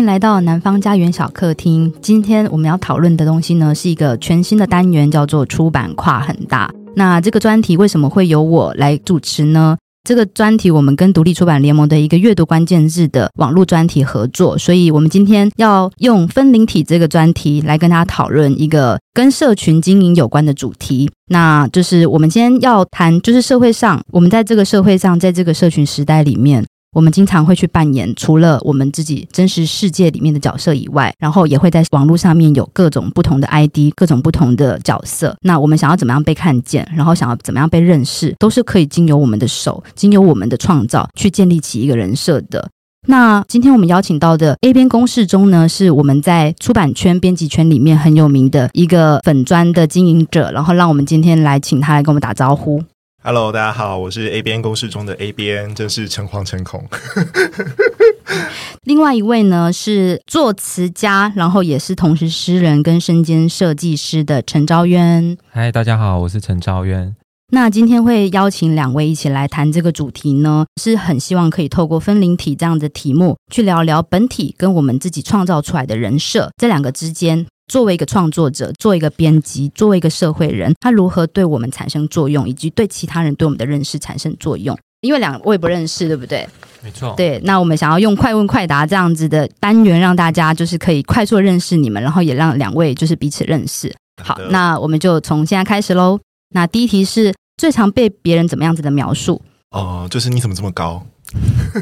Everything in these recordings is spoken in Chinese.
迎来到南方家园小客厅。今天我们要讨论的东西呢，是一个全新的单元，叫做“出版跨很大”。那这个专题为什么会由我来主持呢？这个专题我们跟独立出版联盟的一个阅读关键字的网络专题合作，所以我们今天要用分灵体这个专题来跟大家讨论一个跟社群经营有关的主题。那就是我们今天要谈，就是社会上，我们在这个社会上，在这个社群时代里面。我们经常会去扮演除了我们自己真实世界里面的角色以外，然后也会在网络上面有各种不同的 ID，各种不同的角色。那我们想要怎么样被看见，然后想要怎么样被认识，都是可以经由我们的手，经由我们的创造去建立起一个人设的。那今天我们邀请到的 A 编公式中呢，是我们在出版圈、编辑圈里面很有名的一个粉砖的经营者，然后让我们今天来请他来跟我们打招呼。Hello，大家好，我是 ABN 公式中的 ABN，，真是诚惶诚恐。另外一位呢是作词家，然后也是同时诗人跟身兼设计师的陈昭渊。嗨，大家好，我是陈昭渊。那今天会邀请两位一起来谈这个主题呢，是很希望可以透过分灵体这样的题目，去聊聊本体跟我们自己创造出来的人设这两个之间。作为一个创作者，作为一个编辑，作为一个社会人，他如何对我们产生作用，以及对其他人对我们的认识产生作用？因为两位不认识，对不对？没错。对，那我们想要用快问快答这样子的单元，让大家就是可以快速认识你们，然后也让两位就是彼此认识。好，那我们就从现在开始喽。那第一题是最常被别人怎么样子的描述？哦、呃，就是你怎么这么高？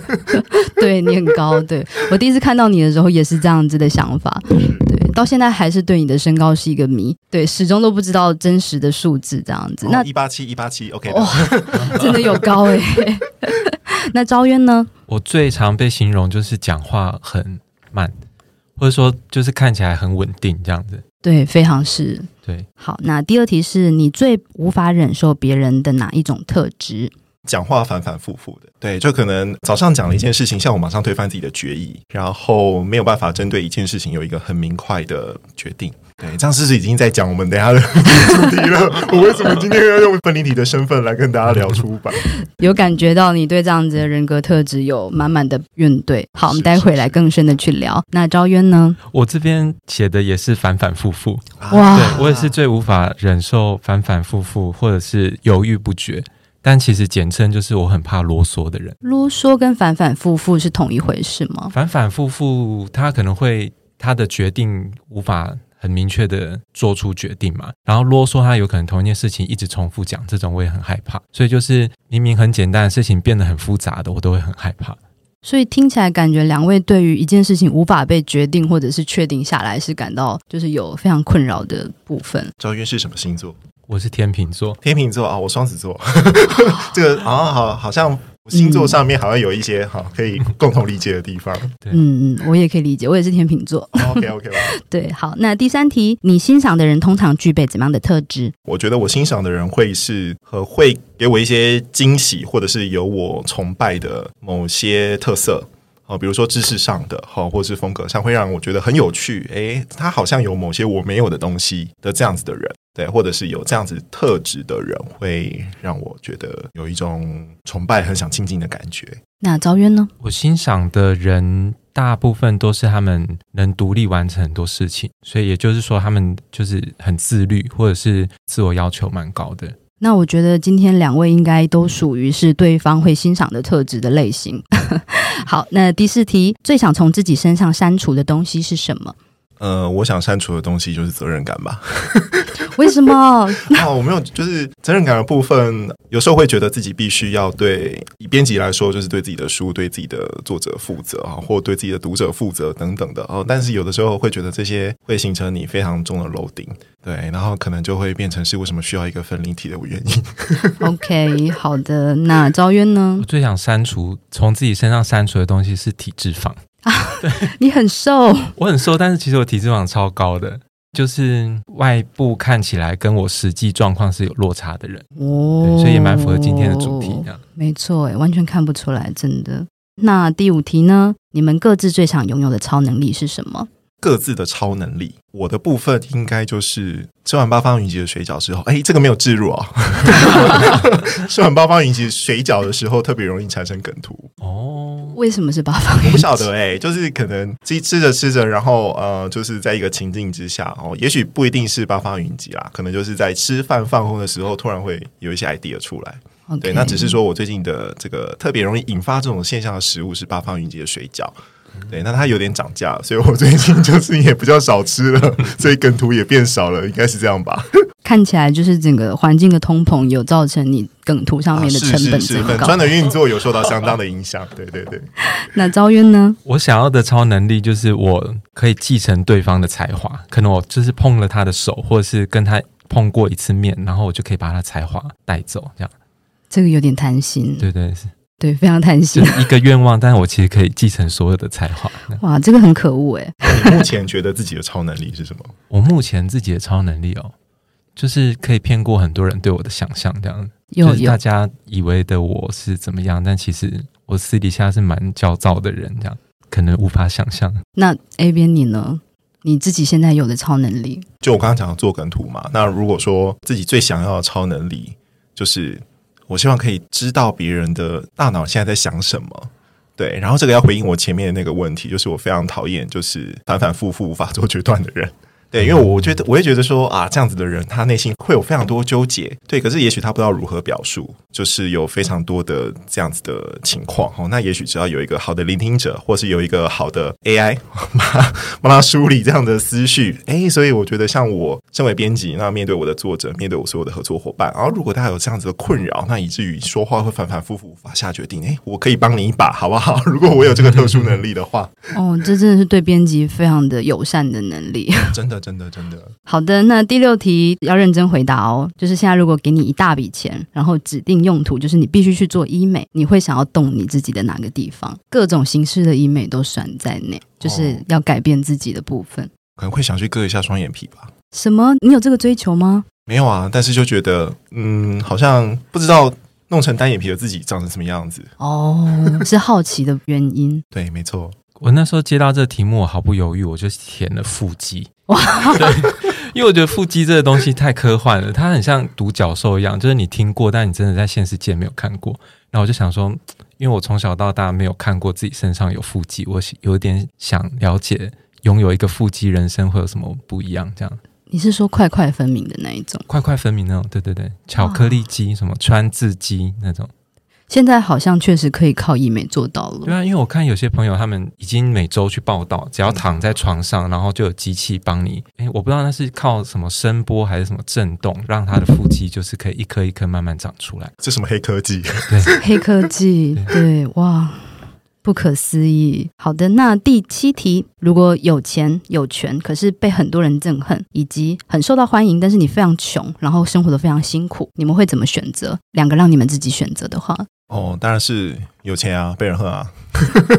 对，你很高，对，我第一次看到你的时候也是这样子的想法，对，到现在还是对你的身高是一个谜，对，始终都不知道真实的数字这样子。哦、那一八七一八七，OK，哇，真的有高哎。那昭渊呢？我最常被形容就是讲话很慢，或者说就是看起来很稳定这样子。对，非常是。对，好，那第二题是你最无法忍受别人的哪一种特质？讲话反反复复的，对，就可能早上讲了一件事情，下午马上推翻自己的决议，然后没有办法针对一件事情有一个很明快的决定。对，这样是不是已经在讲我们等下的主题了？我为什么今天要用分离体的身份来跟大家聊出版？有感觉到你对这样子的人格特质有满满的怨怼。好，我们待会来更深的去聊。那昭渊呢？我这边写的也是反反复复。哇，对，我也是最无法忍受反反复复或者是犹豫不决。但其实简称就是我很怕啰嗦的人。啰嗦跟反反复复是同一回事吗？反反复复，他可能会他的决定无法很明确的做出决定嘛。然后啰嗦，他有可能同一件事情一直重复讲，这种我也很害怕。所以就是明明很简单的事情变得很复杂的，我都会很害怕。所以听起来感觉两位对于一件事情无法被决定或者是确定下来，是感到就是有非常困扰的部分。赵渊是什么星座？我是天秤座，天秤座啊，我双子座，这个好像好好像星座上面好像有一些哈可以共同理解的地方。嗯嗯，我也可以理解，我也是天秤座。OK OK 吧。对，好，那第三题，你欣赏的人通常具备怎么样的特质？我觉得我欣赏的人会是和会给我一些惊喜，或者是有我崇拜的某些特色。哦，比如说知识上的，哈，或者是风格上会让我觉得很有趣，诶，他好像有某些我没有的东西的这样子的人，对，或者是有这样子特质的人，会让我觉得有一种崇拜、很想亲近的感觉。那昭渊呢？我欣赏的人大部分都是他们能独立完成很多事情，所以也就是说，他们就是很自律，或者是自我要求蛮高的。那我觉得今天两位应该都属于是对方会欣赏的特质的类型。好，那第四题，最想从自己身上删除的东西是什么？呃，我想删除的东西就是责任感吧。为什么？哦，我没有，就是责任感的部分，有时候会觉得自己必须要对以编辑来说，就是对自己的书、对自己的作者负责啊，或对自己的读者负责等等的哦。但是有的时候会觉得这些会形成你非常重的 loading，对，然后可能就会变成是为什么需要一个分离体的原因。OK，好的，那昭渊呢？我最想删除从自己身上删除的东西是体脂肪。啊，对，你很瘦，我很瘦，但是其实我体脂肪超高的，就是外部看起来跟我实际状况是有落差的人哦，所以也蛮符合今天的主题的。没错，完全看不出来，真的。那第五题呢？你们各自最想拥有的超能力是什么？各自的超能力，我的部分应该就是吃完八方云集的水饺之后，哎，这个没有置入啊。吃完八方云集水饺的时候，特别容易产生梗图哦。为什么是八方云集？我不晓得哎、欸，就是可能吃吃着吃着，然后呃，就是在一个情境之下哦，也许不一定是八方云集啦，可能就是在吃饭放空的时候，突然会有一些 idea 出来。Okay. 对，那只是说我最近的这个特别容易引发这种现象的食物是八方云集的水饺。对，那它有点涨价，所以我最近就是也比较少吃了，所以梗图也变少了，应该是这样吧？看起来就是整个环境的通膨有造成你梗图上面的成本增高，粉川的运作有受到相当的影响。对对对。那昭渊呢？我想要的超能力就是我可以继承对方的才华，可能我就是碰了他的手，或者是跟他碰过一次面，然后我就可以把他才华带走，这样。这个有点贪心。对对是。对，非常贪心，一个愿望，但是我其实可以继承所有的才华。哇，这个很可恶哎！你目前觉得自己的超能力是什么？我目前自己的超能力哦，就是可以骗过很多人对我的想象，这样。有就是大家以为的我是怎么样，但其实我私底下是蛮焦躁的人，这样可能无法想象。那 A 边你呢？你自己现在有的超能力？就我刚刚讲的做梗图嘛。那如果说自己最想要的超能力，就是。我希望可以知道别人的大脑现在在想什么，对，然后这个要回应我前面的那个问题，就是我非常讨厌就是反反复复无法做决断的人。对，因为我觉得，我也觉得说啊，这样子的人，他内心会有非常多纠结。对，可是也许他不知道如何表述，就是有非常多的这样子的情况。哦，那也许只要有一个好的聆听者，或是有一个好的 AI 帮他帮他梳理这样的思绪。哎，所以我觉得，像我身为编辑，那面对我的作者，面对我所有的合作伙伴，然后如果大家有这样子的困扰，那以至于说话会反反复复无法下决定，哎，我可以帮你一把，好不好？如果我有这个特殊能力的话，哦，这真的是对编辑非常的友善的能力，真的。真的，真的。好的，那第六题要认真回答哦。就是现在，如果给你一大笔钱，然后指定用途就是你必须去做医美，你会想要动你自己的哪个地方？各种形式的医美都算在内，就是要改变自己的部分。哦，可能会想去割一下双眼皮吧？什么？你有这个追求吗？没有啊，但是就觉得，嗯，好像不知道弄成单眼皮的自己长成什么样子。哦，是好奇的原因。对，没错。我那时候接到这个题目，我毫不犹豫，我就填了腹肌。哇，对，因为我觉得腹肌这个东西太科幻了，它很像独角兽一样，就是你听过，但你真的在现实界没有看过。然后我就想说，因为我从小到大没有看过自己身上有腹肌，我有点想了解，拥有一个腹肌人生会有什么不一样？这样，你是说块块分明的那一种？块块分明那种？对对对，巧克力肌，什么川字肌那种。现在好像确实可以靠医美做到了。对啊，因为我看有些朋友他们已经每周去报到，只要躺在床上，然后就有机器帮你。诶，我不知道那是靠什么声波还是什么震动，让他的腹肌就是可以一颗一颗慢慢长出来。这什么黑科技？对，黑科技。对，哇，不可思议。好的，那第七题，如果有钱有权，可是被很多人憎恨，以及很受到欢迎，但是你非常穷，然后生活的非常辛苦，你们会怎么选择？两个让你们自己选择的话。哦，当然是有钱啊，被人恨啊。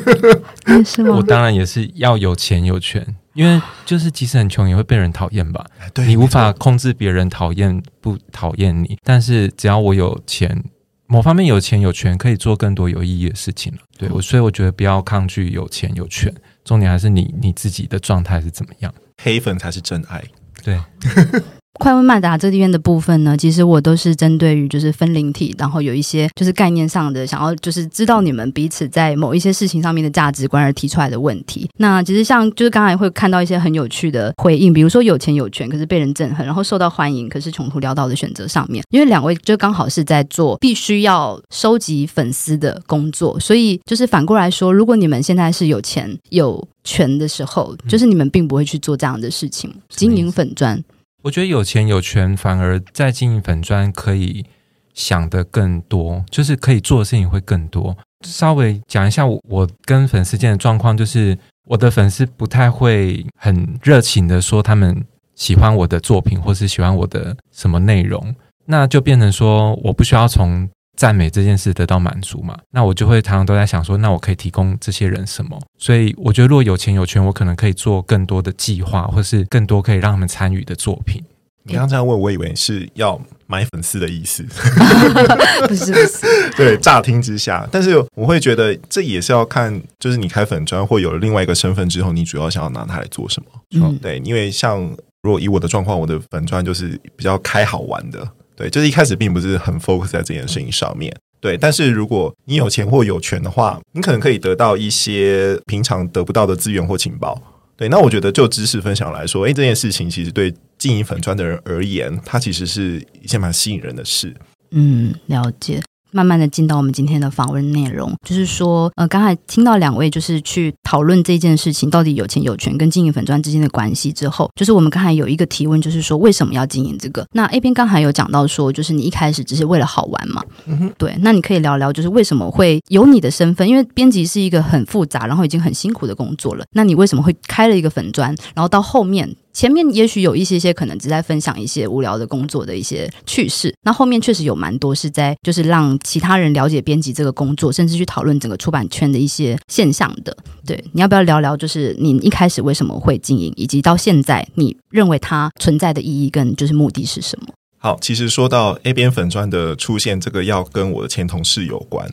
是吗？我当然也是要有钱有权，因为就是即使很穷，也会被人讨厌吧？对，你无法控制别人讨厌不讨厌你，但是只要我有钱，某方面有钱有权，可以做更多有意义的事情了。对我，所以我觉得不要抗拒有钱有权，重点还是你你自己的状态是怎么样。黑粉才是真爱。对。快问慢答这边的部分呢，其实我都是针对于就是分灵体，然后有一些就是概念上的，想要就是知道你们彼此在某一些事情上面的价值观而提出来的问题。那其实像就是刚才会看到一些很有趣的回应，比如说有钱有权，可是被人憎恨，然后受到欢迎，可是穷途潦倒的选择上面，因为两位就刚好是在做必须要收集粉丝的工作，所以就是反过来说，如果你们现在是有钱有权的时候，就是你们并不会去做这样的事情，经营粉专。我觉得有钱有权，反而在经营粉专可以想的更多，就是可以做的事情会更多。稍微讲一下我我跟粉丝间的状况，就是我的粉丝不太会很热情的说他们喜欢我的作品，或是喜欢我的什么内容，那就变成说我不需要从。赞美这件事得到满足嘛？那我就会常常都在想说，那我可以提供这些人什么？所以我觉得，如果有钱有权，我可能可以做更多的计划，或是更多可以让他们参与的作品。你刚刚这样问，我以为是要买粉丝的意思 不是不是。对，乍听之下，但是我会觉得这也是要看，就是你开粉砖或有了另外一个身份之后，你主要想要拿它来做什么？嗯，对，因为像如果以我的状况，我的粉砖就是比较开好玩的。对，就是一开始并不是很 focus 在这件事情上面。对，但是如果你有钱或有权的话，你可能可以得到一些平常得不到的资源或情报。对，那我觉得就知识分享来说，诶，这件事情其实对经营粉砖的人而言，它其实是一件蛮吸引人的事。嗯，了解。慢慢的进到我们今天的访问内容，就是说，呃，刚才听到两位就是去讨论这件事情到底有钱有权跟经营粉砖之间的关系之后，就是我们刚才有一个提问，就是说为什么要经营这个？那 A 边刚才有讲到说，就是你一开始只是为了好玩嘛，嗯哼，对，那你可以聊聊，就是为什么会有你的身份？因为编辑是一个很复杂，然后已经很辛苦的工作了，那你为什么会开了一个粉砖，然后到后面？前面也许有一些些可能只在分享一些无聊的工作的一些趣事，那后面确实有蛮多是在就是让其他人了解编辑这个工作，甚至去讨论整个出版圈的一些现象的。对，你要不要聊聊？就是你一开始为什么会经营，以及到现在你认为它存在的意义跟就是目的是什么？好，其实说到 A 边粉砖的出现，这个要跟我的前同事有关。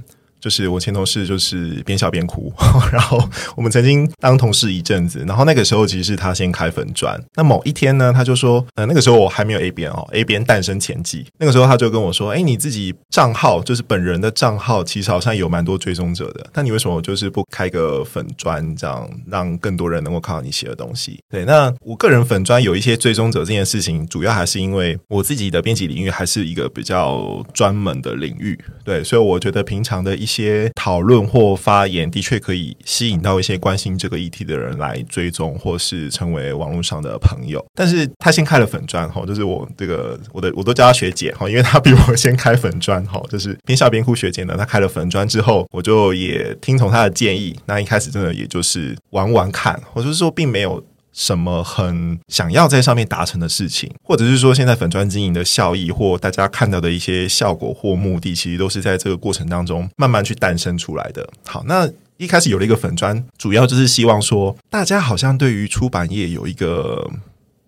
就是我前同事，就是边笑边哭，然后我们曾经当同事一阵子，然后那个时候其实是他先开粉砖，那某一天呢，他就说，呃，那个时候我还没有 A 边哦，A 边诞生前期，那个时候他就跟我说，哎，你自己账号就是本人的账号，其实好像有蛮多追踪者的，那你为什么就是不开个粉砖，这样让更多人能够看到你写的东西？对，那我个人粉砖有一些追踪者这件事情，主要还是因为我自己的编辑领域还是一个比较专门的领域，对，所以我觉得平常的一些。些讨论或发言的确可以吸引到一些关心这个议题的人来追踪，或是成为网络上的朋友。但是他先开了粉专哈，就是我这个我的我都叫他学姐哈，因为他比我先开粉专哈，就是边笑边哭学姐呢。他开了粉专之后，我就也听从他的建议。那一开始真的也就是玩玩看，或者是说并没有。什么很想要在上面达成的事情，或者是说现在粉砖经营的效益，或大家看到的一些效果或目的，其实都是在这个过程当中慢慢去诞生出来的。好，那一开始有了一个粉砖，主要就是希望说，大家好像对于出版业有一个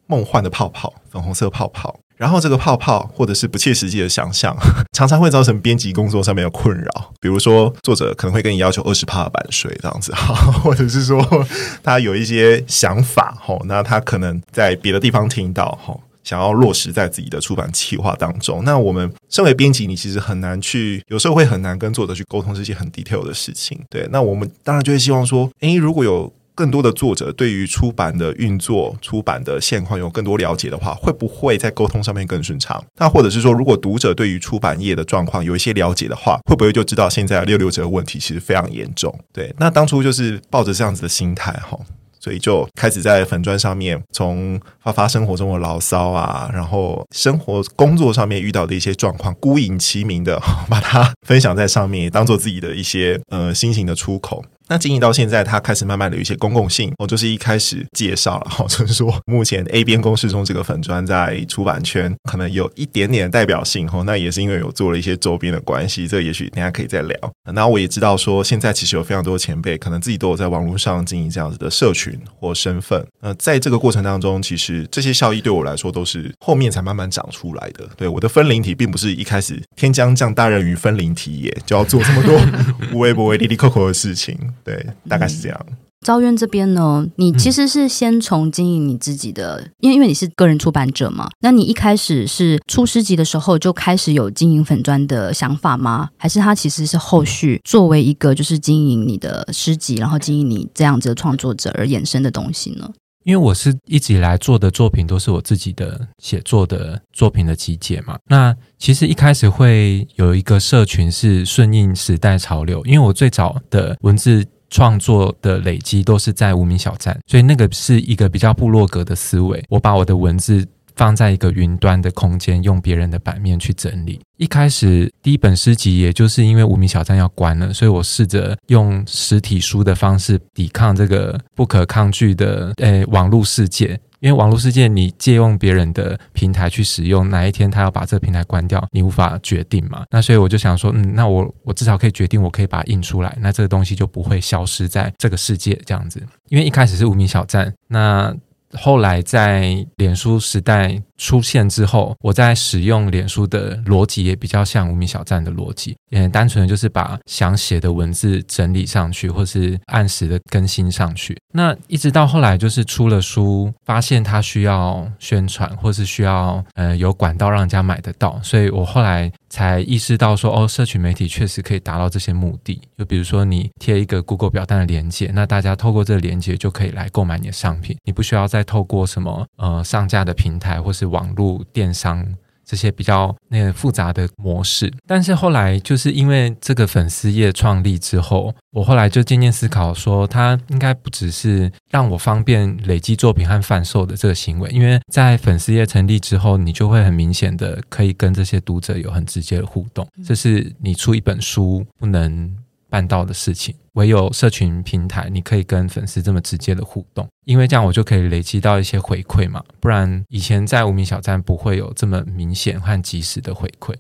梦幻的泡泡，粉红色泡泡。然后这个泡泡或者是不切实际的想象，常常会造成编辑工作上面的困扰。比如说，作者可能会跟你要求二十趴的版税这样子，或者是说他有一些想法，吼，那他可能在别的地方听到，吼，想要落实在自己的出版计划当中。那我们身为编辑，你其实很难去，有时候会很难跟作者去沟通这些很 detail 的事情。对，那我们当然就会希望说，诶，如果有。更多的作者对于出版的运作、出版的现况有更多了解的话，会不会在沟通上面更顺畅？那或者是说，如果读者对于出版业的状况有一些了解的话，会不会就知道现在六六折问题其实非常严重？对，那当初就是抱着这样子的心态哈，所以就开始在粉砖上面，从发发生活中的牢骚啊，然后生活工作上面遇到的一些状况，孤影其名的 把它分享在上面，当做自己的一些呃心情的出口。那经营到现在，它开始慢慢的有一些公共性。我就是一开始介绍了，哈，就是说目前 A 编公式中这个粉专在出版圈可能有一点点代表性，哈，那也是因为有做了一些周边的关系，这也许大家可以再聊。那我也知道说，现在其实有非常多前辈，可能自己都有在网络上经营这样子的社群或身份。那在这个过程当中，其实这些效益对我来说都是后面才慢慢长出来的。对，我的分灵体，并不是一开始天将降大任于分灵体也，就要做这么多 无微不微、哩哩扣扣的事情。对，大概是这样。昭渊这边呢，你其实是先从经营你自己的，嗯、因为因为你是个人出版者嘛，那你一开始是出诗集的时候就开始有经营粉砖的想法吗？还是它其实是后续作为一个就是经营你的诗集，然后经营你这样子的创作者而衍生的东西呢？因为我是一直以来做的作品都是我自己的写作的作品的集结嘛，那其实一开始会有一个社群是顺应时代潮流，因为我最早的文字。创作的累积都是在无名小站，所以那个是一个比较部落格的思维。我把我的文字放在一个云端的空间，用别人的版面去整理。一开始第一本诗集，也就是因为无名小站要关了，所以我试着用实体书的方式抵抗这个不可抗拒的诶网络世界。因为网络世界，你借用别人的平台去使用，哪一天他要把这个平台关掉，你无法决定嘛。那所以我就想说，嗯，那我我至少可以决定，我可以把它印出来，那这个东西就不会消失在这个世界这样子。因为一开始是无名小站，那。后来在脸书时代出现之后，我在使用脸书的逻辑也比较像无名小站的逻辑，也单纯的就是把想写的文字整理上去，或是按时的更新上去。那一直到后来就是出了书，发现它需要宣传，或是需要呃有管道让人家买得到，所以我后来才意识到说，哦，社群媒体确实可以达到这些目的。就比如说，你贴一个 Google 表单的链接，那大家透过这个链接就可以来购买你的商品，你不需要再透过什么呃上架的平台或是网络电商。这些比较那个复杂的模式，但是后来就是因为这个粉丝页创立之后，我后来就渐渐思考说，它应该不只是让我方便累积作品和贩售的这个行为，因为在粉丝页成立之后，你就会很明显的可以跟这些读者有很直接的互动，这是你出一本书不能办到的事情，唯有社群平台，你可以跟粉丝这么直接的互动，因为这样我就可以累积到一些回馈嘛，不然以前在无名小站不会有这么明显和及时的回馈。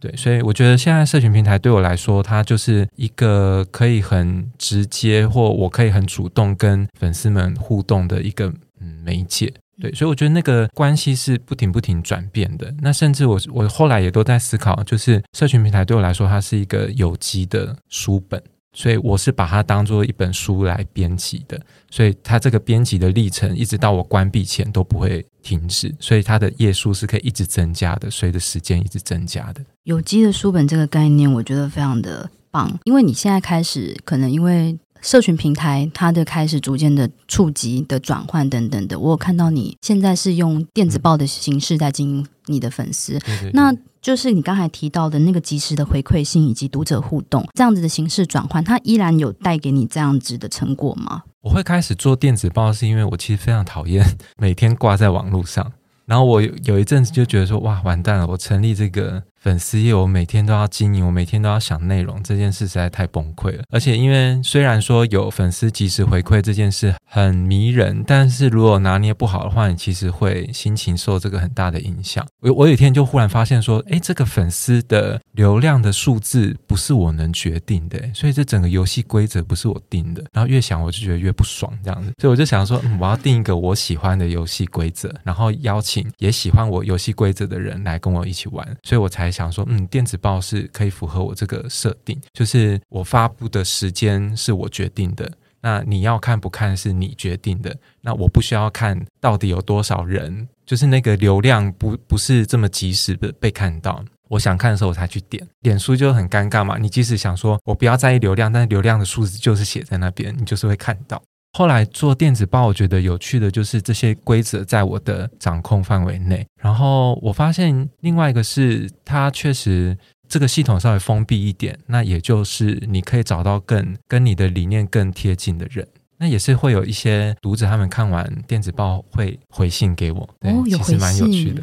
对，所以我觉得现在社群平台对我来说，它就是一个可以很直接或我可以很主动跟粉丝们互动的一个嗯媒介。对，所以我觉得那个关系是不停不停转变的。那甚至我我后来也都在思考，就是社群平台对我来说，它是一个有机的书本，所以我是把它当做一本书来编辑的。所以它这个编辑的历程，一直到我关闭前都不会停止。所以它的页数是可以一直增加的，随着时间一直增加的。有机的书本这个概念，我觉得非常的棒，因为你现在开始可能因为。社群平台它的开始逐渐的触及的转换等等的，我有看到你现在是用电子报的形式在经营你的粉丝，嗯、那就是你刚才提到的那个及时的回馈性以及读者互动这样子的形式转换，它依然有带给你这样子的成果吗？我会开始做电子报，是因为我其实非常讨厌每天挂在网络上，然后我有一阵子就觉得说，哇，完蛋了，我成立这个。粉丝业，我每天都要经营，我每天都要想内容，这件事实在太崩溃了。而且，因为虽然说有粉丝及时回馈这件事很迷人，但是如果拿捏不好的话，你其实会心情受这个很大的影响。我我有一天就忽然发现说，诶，这个粉丝的流量的数字不是我能决定的，所以这整个游戏规则不是我定的。然后越想我就觉得越不爽，这样子，所以我就想说，嗯，我要定一个我喜欢的游戏规则，然后邀请也喜欢我游戏规则的人来跟我一起玩，所以我才。想说，嗯，电子报是可以符合我这个设定，就是我发布的时间是我决定的，那你要看不看是你决定的，那我不需要看到底有多少人，就是那个流量不不是这么及时的被看到，我想看的时候我才去点，脸书就很尴尬嘛，你即使想说我不要在意流量，但是流量的数字就是写在那边，你就是会看到。后来做电子报，我觉得有趣的就是这些规则在我的掌控范围内。然后我发现另外一个是，它确实这个系统稍微封闭一点，那也就是你可以找到更跟你的理念更贴近的人。那也是会有一些读者他们看完电子报会回信给我，对，其实蛮有趣的。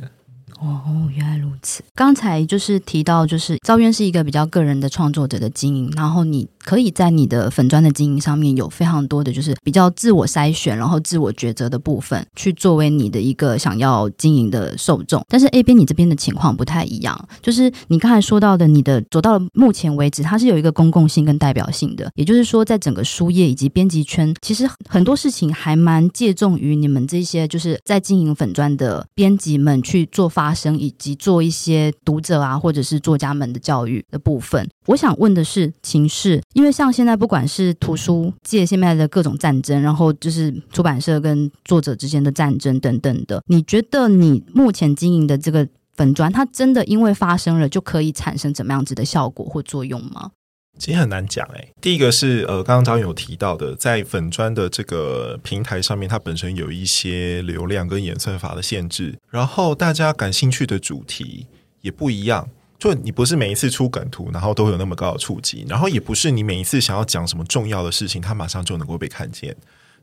哦，原来如此。刚才就是提到，就是赵渊是一个比较个人的创作者的经营，然后你可以在你的粉砖的经营上面有非常多的就是比较自我筛选，然后自我抉择的部分，去作为你的一个想要经营的受众。但是 A 边你这边的情况不太一样，就是你刚才说到的，你的走到了目前为止，它是有一个公共性跟代表性的，也就是说，在整个书业以及编辑圈，其实很多事情还蛮借重于你们这些就是在经营粉砖的编辑们去做发。发生以及做一些读者啊，或者是作家们的教育的部分。我想问的是情势，因为像现在不管是图书界现在的各种战争，然后就是出版社跟作者之间的战争等等的，你觉得你目前经营的这个粉砖，它真的因为发生了就可以产生怎么样子的效果或作用吗？其实很难讲哎。第一个是呃，刚刚张勇有提到的，在粉砖的这个平台上面，它本身有一些流量跟演算法的限制，然后大家感兴趣的主题也不一样。就你不是每一次出梗图，然后都有那么高的触及，然后也不是你每一次想要讲什么重要的事情，它马上就能够被看见。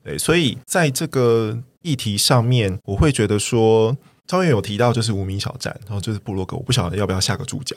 对，所以在这个议题上面，我会觉得说。昭渊有提到，就是无名小站，然后就是部落格，我不晓得要不要下个注脚，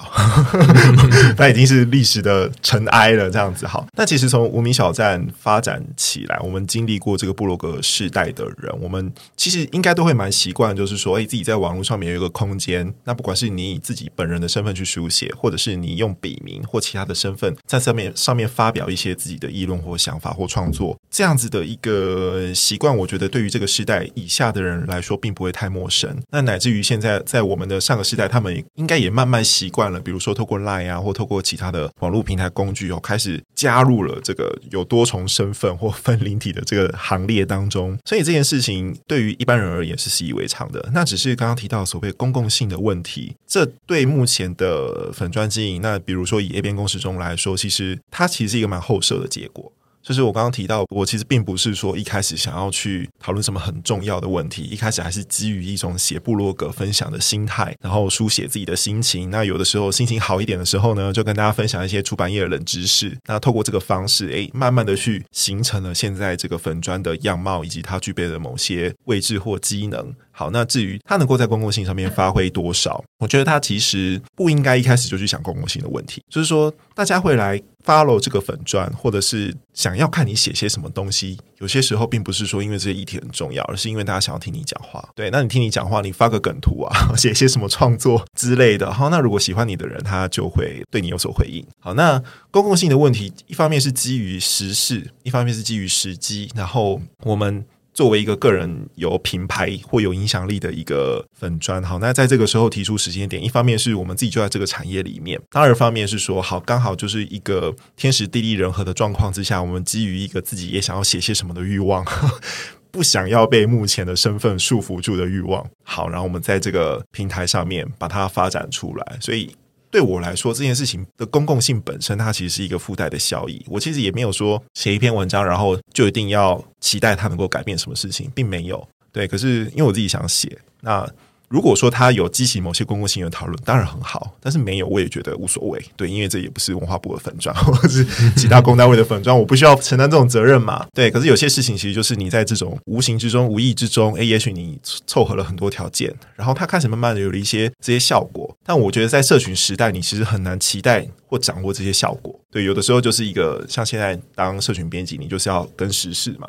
那已经是历史的尘埃了。这样子好，那其实从无名小站发展起来，我们经历过这个部落格世代的人，我们其实应该都会蛮习惯，就是说，哎，自己在网络上面有一个空间。那不管是你以自己本人的身份去书写，或者是你用笔名或其他的身份在上面上面发表一些自己的议论或想法或创作，这样子的一个习惯，我觉得对于这个时代以下的人来说，并不会太陌生。那乃至于现在在我们的上个时代，他们应该也慢慢习惯了，比如说透过 Line 啊，或透过其他的网络平台工具哦，开始加入了这个有多重身份或分灵体的这个行列当中。所以这件事情对于一般人而言是习以为常的。那只是刚刚提到所谓公共性的问题，这对目前的粉专经营，那比如说以 A 边工时中来说，其实它其实是一个蛮后设的结果。就是我刚刚提到，我其实并不是说一开始想要去讨论什么很重要的问题，一开始还是基于一种写部落格分享的心态，然后书写自己的心情。那有的时候心情好一点的时候呢，就跟大家分享一些出版业的冷知识。那透过这个方式，诶，慢慢的去形成了现在这个粉砖的样貌，以及它具备的某些位置或机能。好，那至于它能够在公共性上面发挥多少，我觉得它其实不应该一开始就去想公共性的问题。就是说，大家会来 follow 这个粉专，或者是想要看你写些什么东西，有些时候并不是说因为这些议题很重要，而是因为大家想要听你讲话。对，那你听你讲话，你发个梗图啊，写些什么创作之类的。好，那如果喜欢你的人，他就会对你有所回应。好，那公共性的问题，一方面是基于时事，一方面是基于时机，然后我们。作为一个个人有品牌或有影响力的一个粉专，好，那在这个时候提出时间点，一方面是我们自己就在这个产业里面，第二方面是说，好，刚好就是一个天时地利人和的状况之下，我们基于一个自己也想要写些什么的欲望，不想要被目前的身份束缚住的欲望，好，然后我们在这个平台上面把它发展出来，所以。对我来说，这件事情的公共性本身，它其实是一个附带的效益。我其实也没有说写一篇文章，然后就一定要期待它能够改变什么事情，并没有。对，可是因为我自己想写，那。如果说它有激起某些公共性的讨论，当然很好；但是没有，我也觉得无所谓。对，因为这也不是文化部的粉专，或者是其他公单位的粉专，我不需要承担这种责任嘛。对，可是有些事情其实就是你在这种无形之中、无意之中，诶，也许你凑合了很多条件，然后它开始慢慢的有了一些这些效果。但我觉得在社群时代，你其实很难期待或掌握这些效果。对，有的时候就是一个像现在当社群编辑，你就是要跟时事嘛。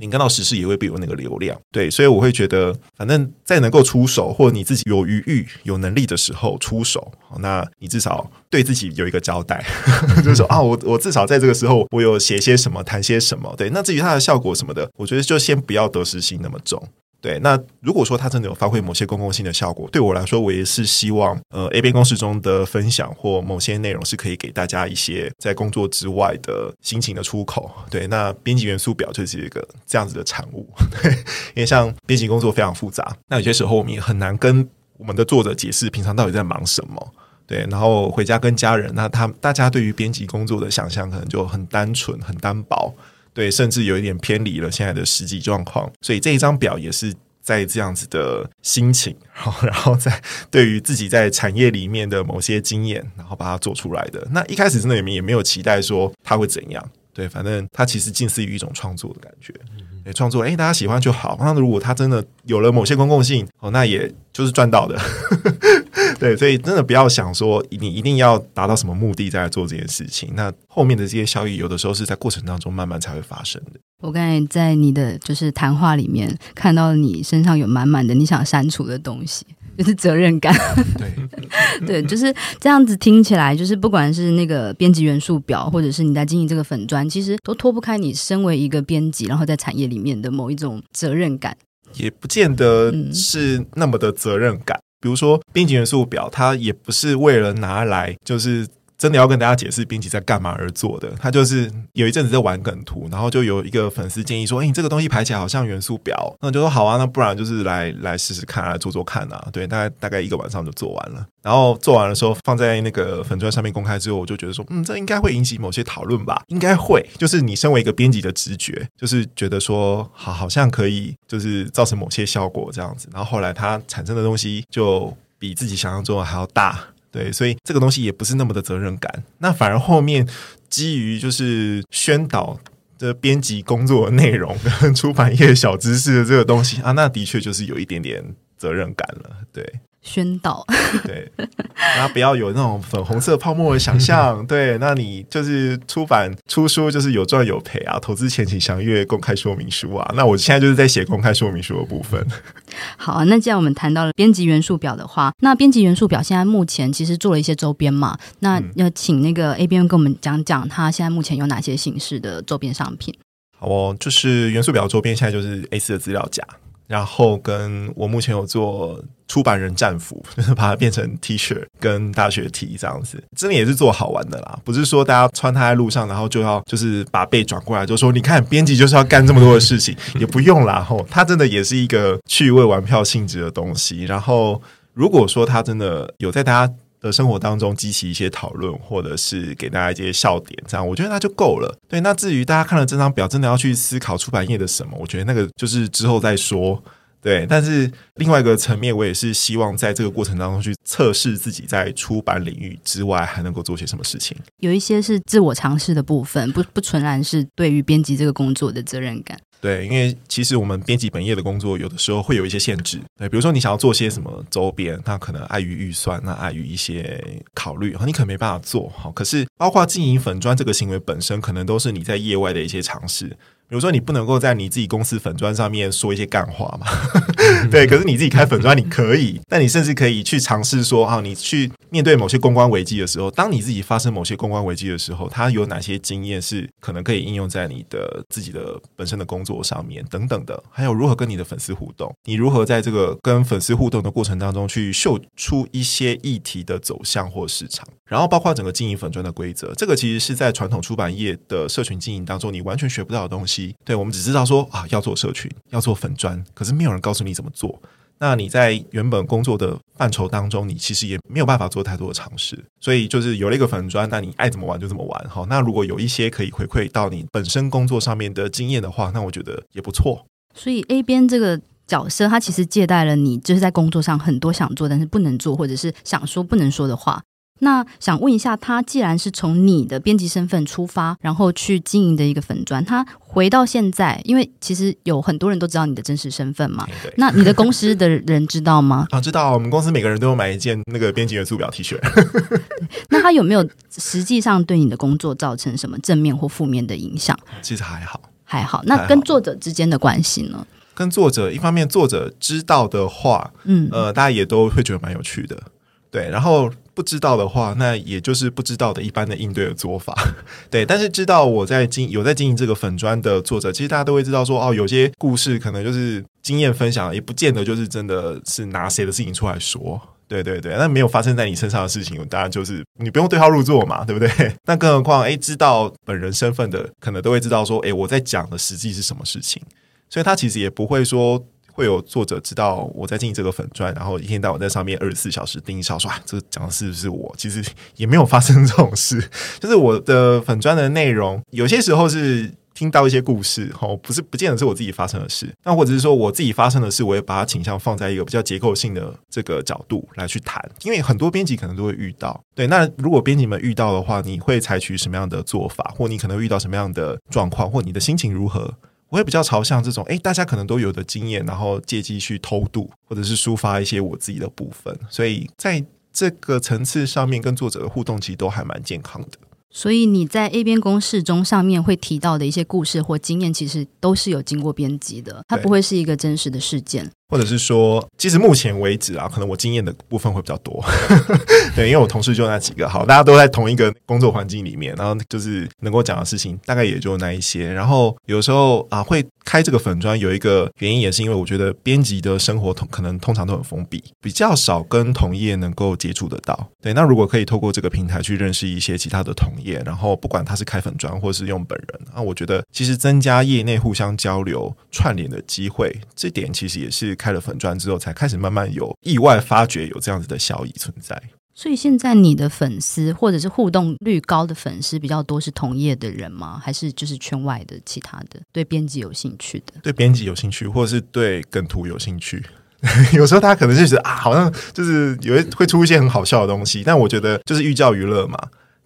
你跟到时事也未必有那个流量，对，所以我会觉得，反正在能够出手，或者你自己有余欲、有能力的时候出手，那你至少对自己有一个交代，就是说啊，我我至少在这个时候，我有写些什么，谈些什么，对，那至于它的效果什么的，我觉得就先不要得失心那么重。对，那如果说它真的有发挥某些公共性的效果，对我来说，我也是希望，呃，A 编工时中的分享或某些内容是可以给大家一些在工作之外的心情的出口。对，那编辑元素表就是一个这样子的产物。对，因为像编辑工作非常复杂，那有些时候我们也很难跟我们的作者解释平常到底在忙什么。对，然后回家跟家人，那他大家对于编辑工作的想象可能就很单纯、很单薄。对，甚至有一点偏离了现在的实际状况，所以这一张表也是在这样子的心情，然后 然后在对于自己在产业里面的某些经验，然后把它做出来的。那一开始真的也没也没有期待说它会怎样，对，反正它其实近似于一种创作的感觉。创作，哎，大家喜欢就好。那如果他真的有了某些公共性，哦，那也就是赚到的。对，所以真的不要想说你一定要达到什么目的再来做这件事情。那后面的这些效益，有的时候是在过程当中慢慢才会发生的。我刚才在你的就是谈话里面看到你身上有满满的你想删除的东西。就是责任感，对 对，就是这样子听起来，就是不管是那个编辑元素表，或者是你在经营这个粉砖，其实都脱不开你身为一个编辑，然后在产业里面的某一种责任感，也不见得是那么的责任感。比如说编辑元素表，它也不是为了拿来就是。真的要跟大家解释编辑在干嘛而做的，他就是有一阵子在玩梗图，然后就有一个粉丝建议说：“哎，你这个东西排起来好像元素表。”那就说：“好啊，那不然就是来来试试看，来做做看啊。”对，大概大概一个晚上就做完了。然后做完的时候放在那个粉钻上面公开之后，我就觉得说：“嗯，这应该会引起某些讨论吧？应该会。”就是你身为一个编辑的直觉，就是觉得说好，好像可以，就是造成某些效果这样子。然后后来它产生的东西就比自己想象中的还要大。对，所以这个东西也不是那么的责任感，那反而后面基于就是宣导的编辑工作内容跟出版业小知识的这个东西啊，那的确就是有一点点责任感了，对。宣导对，然后不要有那种粉红色泡沫的想象。对，那你就是出版出书就是有赚有赔啊，投资前请详阅公开说明书啊。那我现在就是在写公开说明书的部分。好啊，那既然我们谈到了编辑元素表的话，那编辑元素表现在目前其实做了一些周边嘛，那要请那个 A 编跟我们讲讲，他现在目前有哪些形式的周边商品？好哦，就是元素表周边现在就是 A 四的资料夹。然后跟我目前有做出版人战服，就 是把它变成 T 恤跟大学 T 这样子，真的也是做好玩的啦，不是说大家穿它在路上，然后就要就是把背转过来，就说你看编辑就是要干这么多的事情，也不用啦 吼，它真的也是一个趣味玩票性质的东西。然后如果说它真的有在大家的生活当中激起一些讨论，或者是给大家一些笑点，这样我觉得那就够了。对，那至于大家看了这张表，真的要去思考出版业的什么，我觉得那个就是之后再说。对，但是另外一个层面，我也是希望在这个过程当中去测试自己在出版领域之外还能够做些什么事情。有一些是自我尝试的部分，不不纯然是对于编辑这个工作的责任感。对，因为其实我们编辑本业的工作，有的时候会有一些限制。对，比如说你想要做些什么周边，那可能碍于预算，那碍于一些考虑，你可能没办法做好。可是，包括经营粉砖这个行为本身，可能都是你在业外的一些尝试。比如说，你不能够在你自己公司粉砖上面说一些干话嘛？对，可是你自己开粉砖，你可以。但你甚至可以去尝试说，啊，你去面对某些公关危机的时候，当你自己发生某些公关危机的时候，它有哪些经验是可能可以应用在你的自己的本身的工作上面等等的。还有如何跟你的粉丝互动，你如何在这个跟粉丝互动的过程当中去秀出一些议题的走向或市场，然后包括整个经营粉砖的规则，这个其实是在传统出版业的社群经营当中你完全学不到的东西。对，我们只知道说啊，要做社群，要做粉砖，可是没有人告诉你怎么做。那你在原本工作的范畴当中，你其实也没有办法做太多的尝试。所以就是有了一个粉砖，那你爱怎么玩就怎么玩。好，那如果有一些可以回馈到你本身工作上面的经验的话，那我觉得也不错。所以 A 边这个角色，他其实借贷了你就是在工作上很多想做但是不能做，或者是想说不能说的话。那想问一下，他既然是从你的编辑身份出发，然后去经营的一个粉砖，他回到现在，因为其实有很多人都知道你的真实身份嘛。对。那你的公司的人知道吗？啊，知道。我们公司每个人都有买一件那个编辑元素表 T 恤。那他有没有实际上对你的工作造成什么正面或负面的影响？其实还好，还好。那跟作者之间的关系呢？跟作者，一方面作者知道的话，嗯，呃，大家也都会觉得蛮有趣的。对，然后。不知道的话，那也就是不知道的一般的应对的做法，对。但是知道我在经有在经营这个粉砖的作者，其实大家都会知道说，哦，有些故事可能就是经验分享，也不见得就是真的是拿谁的事情出来说，对对对。那没有发生在你身上的事情，当然就是你不用对号入座嘛，对不对？那更何况，哎，知道本人身份的，可能都会知道说，哎，我在讲的实际是什么事情，所以他其实也不会说。会有作者知道我在经营这个粉专，然后一天到晚在上面二十四小时盯梢，说啊，这个讲的是不是我？其实也没有发生这种事，就是我的粉专的内容，有些时候是听到一些故事，哦，不是不见得是我自己发生的事，那或者是说我自己发生的事，我也把它倾向放在一个比较结构性的这个角度来去谈，因为很多编辑可能都会遇到，对，那如果编辑们遇到的话，你会采取什么样的做法，或你可能遇到什么样的状况，或你的心情如何？我也比较朝向这种，哎，大家可能都有的经验，然后借机去偷渡，或者是抒发一些我自己的部分，所以在这个层次上面跟作者的互动其实都还蛮健康的。所以你在 A 边公式中上面会提到的一些故事或经验，其实都是有经过编辑的，它不会是一个真实的事件。或者是说，其实目前为止啊，可能我经验的部分会比较多，对，因为我同事就那几个，好，大家都在同一个工作环境里面，然后就是能够讲的事情大概也就那一些。然后有时候啊，会开这个粉砖，有一个原因也是因为我觉得编辑的生活通可能通常都很封闭，比较少跟同业能够接触得到。对，那如果可以透过这个平台去认识一些其他的同业，然后不管他是开粉砖或是用本人，啊，我觉得其实增加业内互相交流串联的机会，这点其实也是。开了粉砖之后，才开始慢慢有意外发觉有这样子的效益存在。所以现在你的粉丝或者是互动率高的粉丝比较多，是同业的人吗？还是就是圈外的其他的对编辑有兴趣的？对编辑有兴趣，或者是对梗图有兴趣？有时候他可能就是啊，好像就是有会出一些很好笑的东西，但我觉得就是寓教于乐嘛。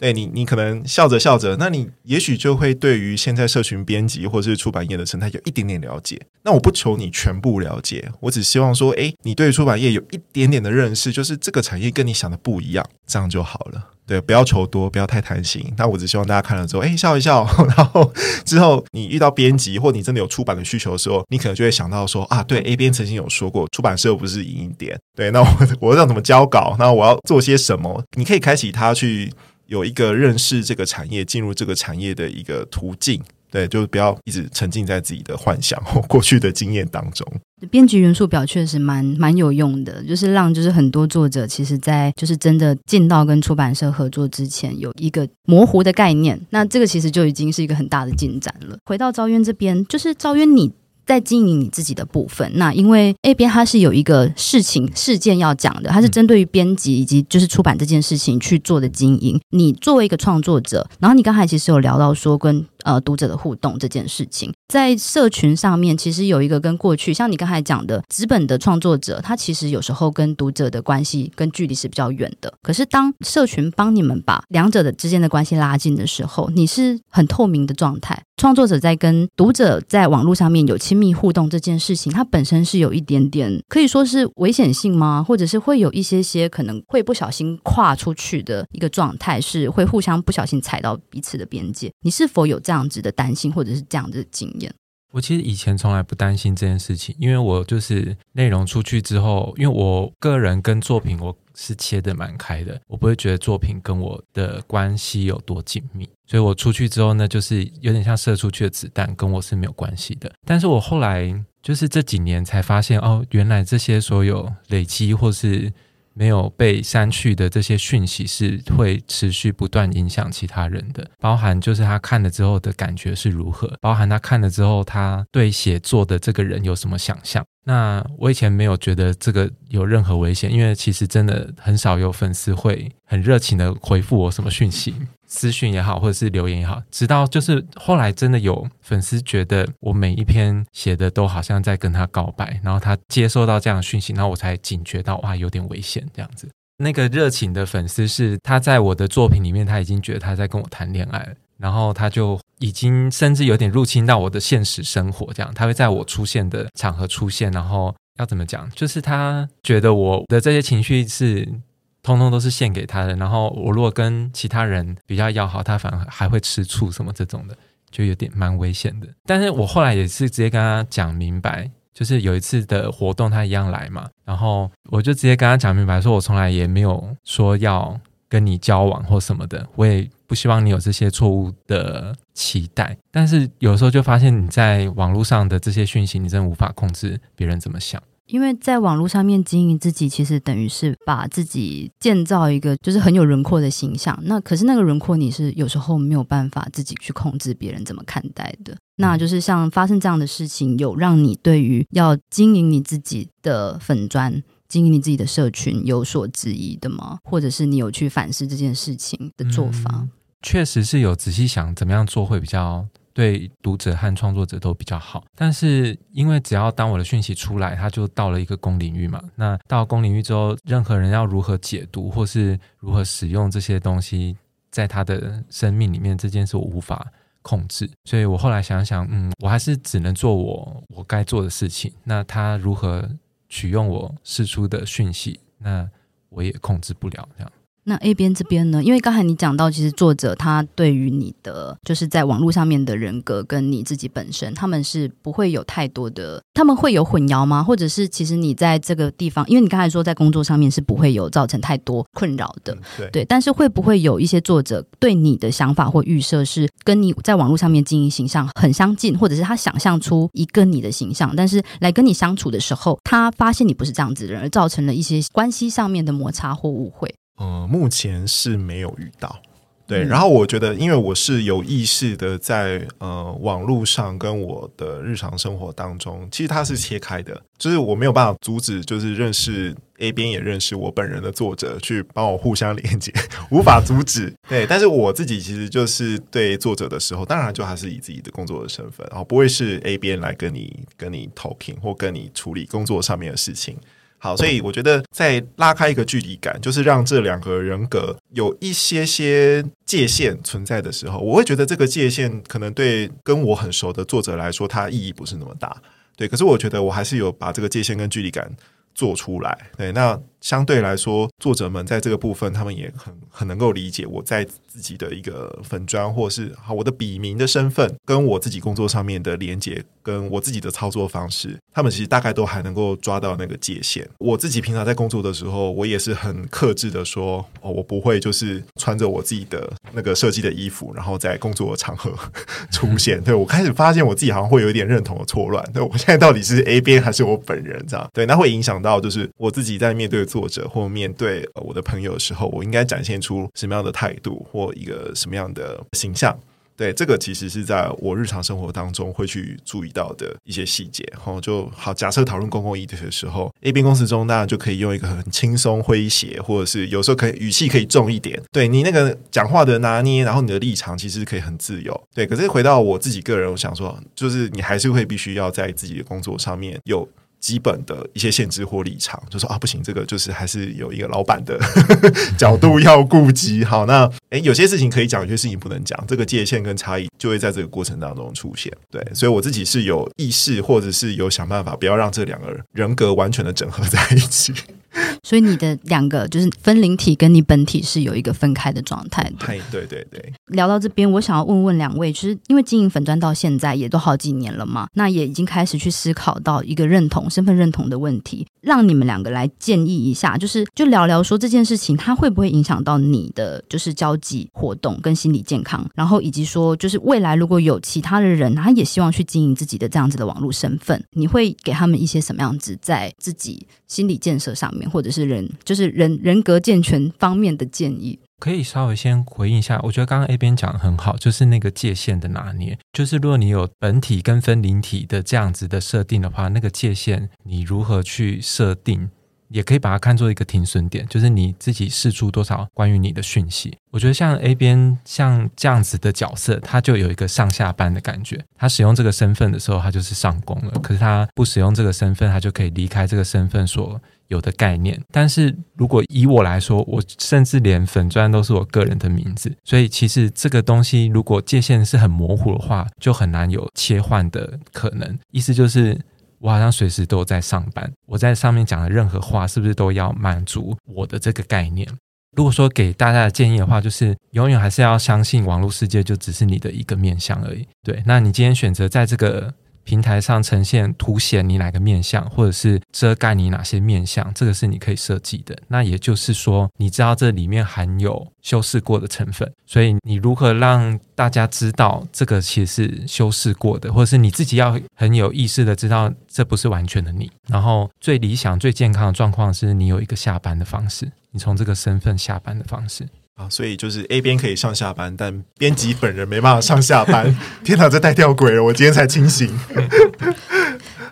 对你，你可能笑着笑着，那你也许就会对于现在社群编辑或者是出版业的生态有一点点了解。那我不求你全部了解，我只希望说，诶，你对出版业有一点点的认识，就是这个产业跟你想的不一样，这样就好了。对，不要求多，不要太贪心。那我只希望大家看了之后，诶，笑一笑，然后之后你遇到编辑或你真的有出版的需求的时候，你可能就会想到说，啊，对，A 编曾经有说过，出版社不是营点，对，那我我要怎么交稿？那我要做些什么？你可以开启它去。有一个认识这个产业、进入这个产业的一个途径，对，就是不要一直沉浸在自己的幻想或 过去的经验当中。编辑元素表确实蛮蛮有用的，就是让就是很多作者其实在就是真的进到跟出版社合作之前，有一个模糊的概念。那这个其实就已经是一个很大的进展了。回到昭渊这边，就是昭渊你。在经营你自己的部分，那因为 A 边它是有一个事情事件要讲的，它是针对于编辑以及就是出版这件事情去做的经营。你作为一个创作者，然后你刚才其实有聊到说跟呃读者的互动这件事情，在社群上面其实有一个跟过去像你刚才讲的纸本的创作者，他其实有时候跟读者的关系跟距离是比较远的。可是当社群帮你们把两者的之间的关系拉近的时候，你是很透明的状态。创作者在跟读者在网络上面有亲密互动这件事情，它本身是有一点点可以说是危险性吗？或者是会有一些些可能会不小心跨出去的一个状态，是会互相不小心踩到彼此的边界。你是否有这样这样子的担心，或者是这样子的经验？我其实以前从来不担心这件事情，因为我就是内容出去之后，因为我个人跟作品我是切得蛮开的，我不会觉得作品跟我的关系有多紧密。所以我出去之后呢，就是有点像射出去的子弹，跟我是没有关系的。但是我后来就是这几年才发现，哦，原来这些所有累积或是没有被删去的这些讯息，是会持续不断影响其他人的。包含就是他看了之后的感觉是如何，包含他看了之后，他对写作的这个人有什么想象。那我以前没有觉得这个有任何危险，因为其实真的很少有粉丝会很热情的回复我什么讯息。私讯也好，或者是留言也好，直到就是后来真的有粉丝觉得我每一篇写的都好像在跟他告白，然后他接收到这样的讯息，然后我才警觉到哇，有点危险这样子。那个热情的粉丝是他在我的作品里面，他已经觉得他在跟我谈恋爱，然后他就已经甚至有点入侵到我的现实生活，这样他会在我出现的场合出现，然后要怎么讲，就是他觉得我的这些情绪是。通通都是献给他的，然后我如果跟其他人比较要好，他反而还会吃醋什么这种的，就有点蛮危险的。但是我后来也是直接跟他讲明白，就是有一次的活动他一样来嘛，然后我就直接跟他讲明白，说我从来也没有说要跟你交往或什么的，我也不希望你有这些错误的期待。但是有时候就发现你在网络上的这些讯息，你真的无法控制别人怎么想。因为在网络上面经营自己，其实等于是把自己建造一个就是很有轮廓的形象。那可是那个轮廓，你是有时候没有办法自己去控制别人怎么看待的。那就是像发生这样的事情，有让你对于要经营你自己的粉砖、经营你自己的社群有所质疑的吗？或者是你有去反思这件事情的做法？嗯，确实是有仔细想怎么样做会比较。对读者和创作者都比较好，但是因为只要当我的讯息出来，它就到了一个公领域嘛。那到公领域之后，任何人要如何解读或是如何使用这些东西，在他的生命里面，这件事我无法控制。所以我后来想想，嗯，我还是只能做我我该做的事情。那他如何取用我释出的讯息，那我也控制不了这样。那 A 边这边呢？因为刚才你讲到，其实作者他对于你的就是在网络上面的人格跟你自己本身，他们是不会有太多的，他们会有混淆吗？或者是其实你在这个地方，因为你刚才说在工作上面是不会有造成太多困扰的，对对。但是会不会有一些作者对你的想法或预设是跟你在网络上面经营形象很相近，或者是他想象出一个你的形象，但是来跟你相处的时候，他发现你不是这样子的人，而造成了一些关系上面的摩擦或误会？呃，目前是没有遇到，对。然后我觉得，因为我是有意识的在呃网络上跟我的日常生活当中，其实它是切开的，就是我没有办法阻止，就是认识 A 边也认识我本人的作者去帮我互相连接，无法阻止。对，但是我自己其实就是对作者的时候，当然就还是以自己的工作的身份，然后不会是 A 边来跟你跟你 talking 或跟你处理工作上面的事情。好，所以我觉得再拉开一个距离感，就是让这两个人格有一些些界限存在的时候，我会觉得这个界限可能对跟我很熟的作者来说，它意义不是那么大。对，可是我觉得我还是有把这个界限跟距离感做出来。对，那。相对来说，作者们在这个部分，他们也很很能够理解我在自己的一个粉砖，或是好我的笔名的身份，跟我自己工作上面的连接，跟我自己的操作方式，他们其实大概都还能够抓到那个界限。我自己平常在工作的时候，我也是很克制的说，哦，我不会就是穿着我自己的那个设计的衣服，然后在工作的场合 出现。对，我开始发现我自己好像会有一点认同的错乱。对，我现在到底是 A 边还是我本人这样？对，那会影响到就是我自己在面对。作者或面对我的朋友的时候，我应该展现出什么样的态度或一个什么样的形象？对，这个其实是在我日常生活当中会去注意到的一些细节。好，就好，假设讨论公共议题的时候，A B 公司中当然就可以用一个很轻松诙谐，或者是有时候可以语气可以重一点。对你那个讲话的拿捏，然后你的立场其实可以很自由。对，可是回到我自己个人，我想说，就是你还是会必须要在自己的工作上面有。基本的一些限制或立场，就说啊，不行，这个就是还是有一个老板的 角度要顾及。好，那诶，有些事情可以讲，有些事情不能讲，这个界限跟差异就会在这个过程当中出现。对，所以我自己是有意识，或者是有想办法，不要让这两个人格完全的整合在一起。所以你的两个就是分灵体跟你本体是有一个分开的状态的。对对对对。聊到这边，我想要问问两位，就是因为经营粉砖到现在也都好几年了嘛，那也已经开始去思考到一个认同、身份认同的问题，让你们两个来建议一下，就是就聊聊说这件事情它会不会影响到你的就是交际活动跟心理健康，然后以及说就是未来如果有其他的人他也希望去经营自己的这样子的网络身份，你会给他们一些什么样子在自己心理建设上面，或者是人就是人人格健全方面的建议，可以稍微先回应一下。我觉得刚刚 A 边讲的很好，就是那个界限的拿捏，就是如果你有本体跟分灵体的这样子的设定的话，那个界限你如何去设定？也可以把它看作一个停损点，就是你自己试出多少关于你的讯息。我觉得像 A 边像这样子的角色，他就有一个上下班的感觉。他使用这个身份的时候，他就是上工了；可是他不使用这个身份，他就可以离开这个身份所有的概念。但是如果以我来说，我甚至连粉专都是我个人的名字，所以其实这个东西如果界限是很模糊的话，就很难有切换的可能。意思就是。我好像随时都在上班，我在上面讲的任何话，是不是都要满足我的这个概念？如果说给大家的建议的话，就是永远还是要相信网络世界就只是你的一个面向而已。对，那你今天选择在这个。平台上呈现凸显你哪个面相，或者是遮盖你哪些面相，这个是你可以设计的。那也就是说，你知道这里面含有修饰过的成分，所以你如何让大家知道这个其实是修饰过的，或者是你自己要很有意识的知道这不是完全的你。然后最理想、最健康的状况是你有一个下班的方式，你从这个身份下班的方式。所以就是 A 编可以上下班，但编辑本人没办法上下班。天哪，这太吊诡了！我今天才清醒。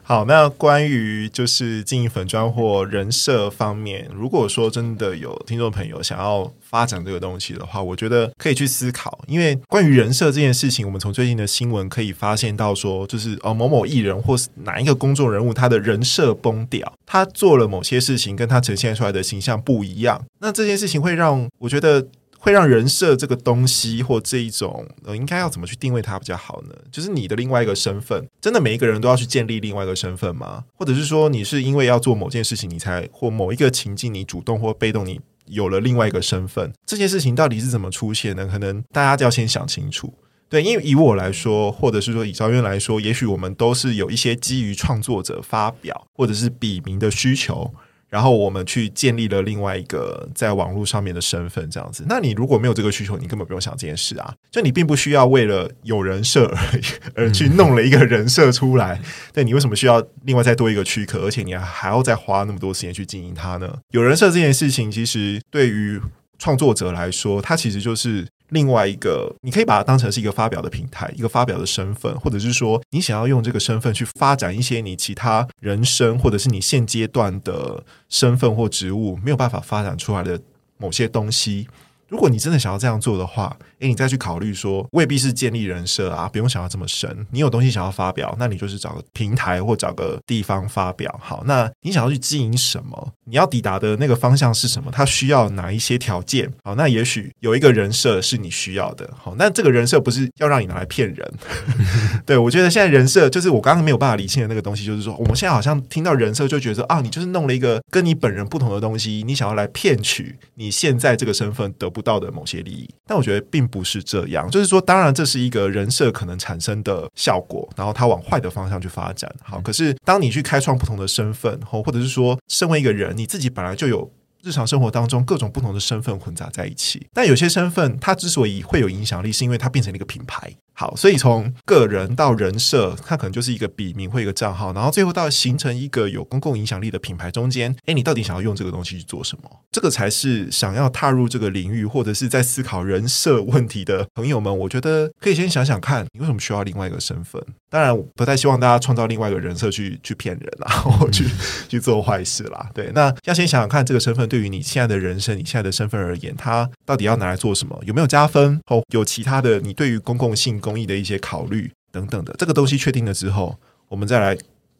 好，那关于就是经营粉专或人设方面，如果说真的有听众朋友想要发展这个东西的话，我觉得可以去思考。因为关于人设这件事情，我们从最近的新闻可以发现到说，就是哦某某艺人或是哪一个公众人物，他的人设崩掉，他做了某些事情，跟他呈现出来的形象不一样。那这件事情会让我觉得。会让人设这个东西或这一种，呃，应该要怎么去定位它比较好呢？就是你的另外一个身份，真的每一个人都要去建立另外一个身份吗？或者是说，你是因为要做某件事情，你才或某一个情境，你主动或被动，你有了另外一个身份？这件事情到底是怎么出现呢？可能大家就要先想清楚。对，因为以我来说，或者是说以赵渊来说，也许我们都是有一些基于创作者发表或者是笔名的需求。然后我们去建立了另外一个在网络上面的身份，这样子。那你如果没有这个需求，你根本不用想这件事啊。就你并不需要为了有人设而而去弄了一个人设出来。对，你为什么需要另外再多一个躯壳，而且你还要再花那么多时间去经营它呢？有人设这件事情，其实对于创作者来说，它其实就是。另外一个，你可以把它当成是一个发表的平台，一个发表的身份，或者是说，你想要用这个身份去发展一些你其他人生，或者是你现阶段的身份或职务没有办法发展出来的某些东西。如果你真的想要这样做的话，诶，你再去考虑说，未必是建立人设啊，不用想要这么深。你有东西想要发表，那你就是找个平台或找个地方发表。好，那你想要去经营什么？你要抵达的那个方向是什么？它需要哪一些条件？好，那也许有一个人设是你需要的。好，那这个人设不是要让你拿来骗人。对，我觉得现在人设就是我刚刚没有办法理清的那个东西，就是说我们现在好像听到人设就觉得啊，你就是弄了一个跟你本人不同的东西，你想要来骗取你现在这个身份得不不到的某些利益。但我觉得并不是这样，就是说，当然这是一个人设可能产生的效果，然后它往坏的方向去发展。好，可是当你去开创不同的身份，或或者是说，身为一个人，你自己本来就有。日常生活当中各种不同的身份混杂在一起，但有些身份它之所以会有影响力，是因为它变成了一个品牌。好，所以从个人到人设，它可能就是一个笔名或一个账号，然后最后到形成一个有公共影响力的品牌中间，哎，你到底想要用这个东西去做什么？这个才是想要踏入这个领域或者是在思考人设问题的朋友们，我觉得可以先想想看，你为什么需要另外一个身份？当然，我不太希望大家创造另外一个人设去去骗人啦，然后去去做坏事啦。对，那要先想想看，这个身份对于你现在的人生、你现在的身份而言，它到底要拿来做什么？有没有加分？哦，有其他的，你对于公共性。公益的一些考虑等等的，这个东西确定了之后，我们再来